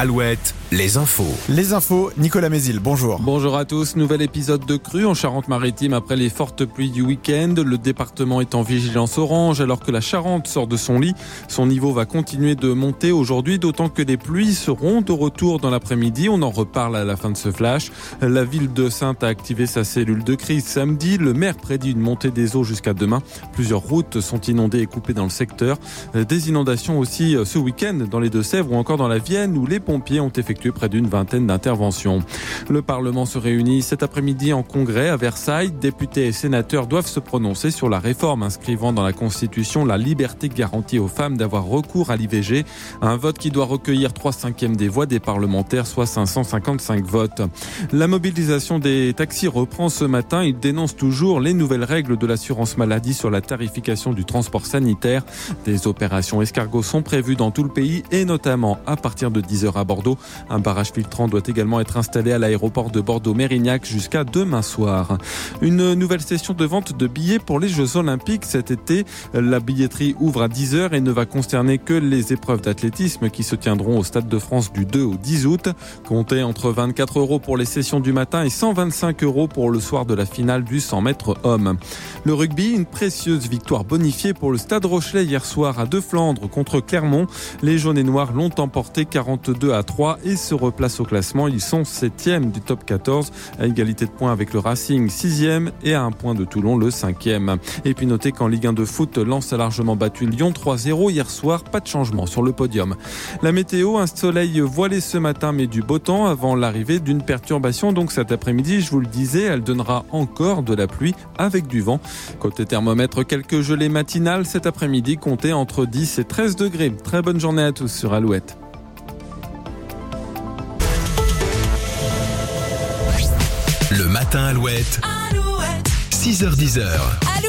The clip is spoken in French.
Alouette, les infos. Les infos, Nicolas Mézil, bonjour. Bonjour à tous, nouvel épisode de crue en Charente-Maritime après les fortes pluies du week-end. Le département est en vigilance orange alors que la Charente sort de son lit. Son niveau va continuer de monter aujourd'hui, d'autant que les pluies seront de retour dans l'après-midi. On en reparle à la fin de ce flash. La ville de Sainte a activé sa cellule de crise samedi. Le maire prédit une montée des eaux jusqu'à demain. Plusieurs routes sont inondées et coupées dans le secteur. Des inondations aussi ce week-end dans les Deux-Sèvres ou encore dans la Vienne où les pompiers ont effectué près d'une vingtaine d'interventions. Le Parlement se réunit cet après-midi en congrès à Versailles. Députés et sénateurs doivent se prononcer sur la réforme inscrivant dans la Constitution la liberté garantie aux femmes d'avoir recours à l'IVG. Un vote qui doit recueillir 3 cinquièmes des voix des parlementaires, soit 555 votes. La mobilisation des taxis reprend ce matin. Ils dénoncent toujours les nouvelles règles de l'assurance maladie sur la tarification du transport sanitaire. Des opérations escargots sont prévues dans tout le pays et notamment à partir de 10h à Bordeaux. Un barrage filtrant doit également être installé à l'aéroport de Bordeaux-Mérignac jusqu'à demain soir. Une nouvelle session de vente de billets pour les Jeux Olympiques cet été. La billetterie ouvre à 10h et ne va concerner que les épreuves d'athlétisme qui se tiendront au Stade de France du 2 au 10 août. Comptez entre 24 euros pour les sessions du matin et 125 euros pour le soir de la finale du 100 mètres homme. Le rugby, une précieuse victoire bonifiée pour le Stade Rochelet hier soir à Deux Flandres contre Clermont. Les jaunes et noirs l'ont emporté 42 à 3 et se replacent au classement. Ils sont 7e du top 14 à égalité de points avec le Racing 6e et à un point de Toulon le 5e. Et puis notez qu'en Ligue 1 de foot, Lens a largement battu Lyon 3-0 hier soir. Pas de changement sur le podium. La météo, un soleil voilé ce matin mais du beau temps avant l'arrivée d'une perturbation. Donc cet après-midi, je vous le disais, elle donnera encore de la pluie avec du vent. Côté thermomètre, quelques gelées matinales cet après-midi, comptez entre 10 et 13 degrés. Très bonne journée à tous sur Alouette. Matin Alouette. Alouette. 6h10.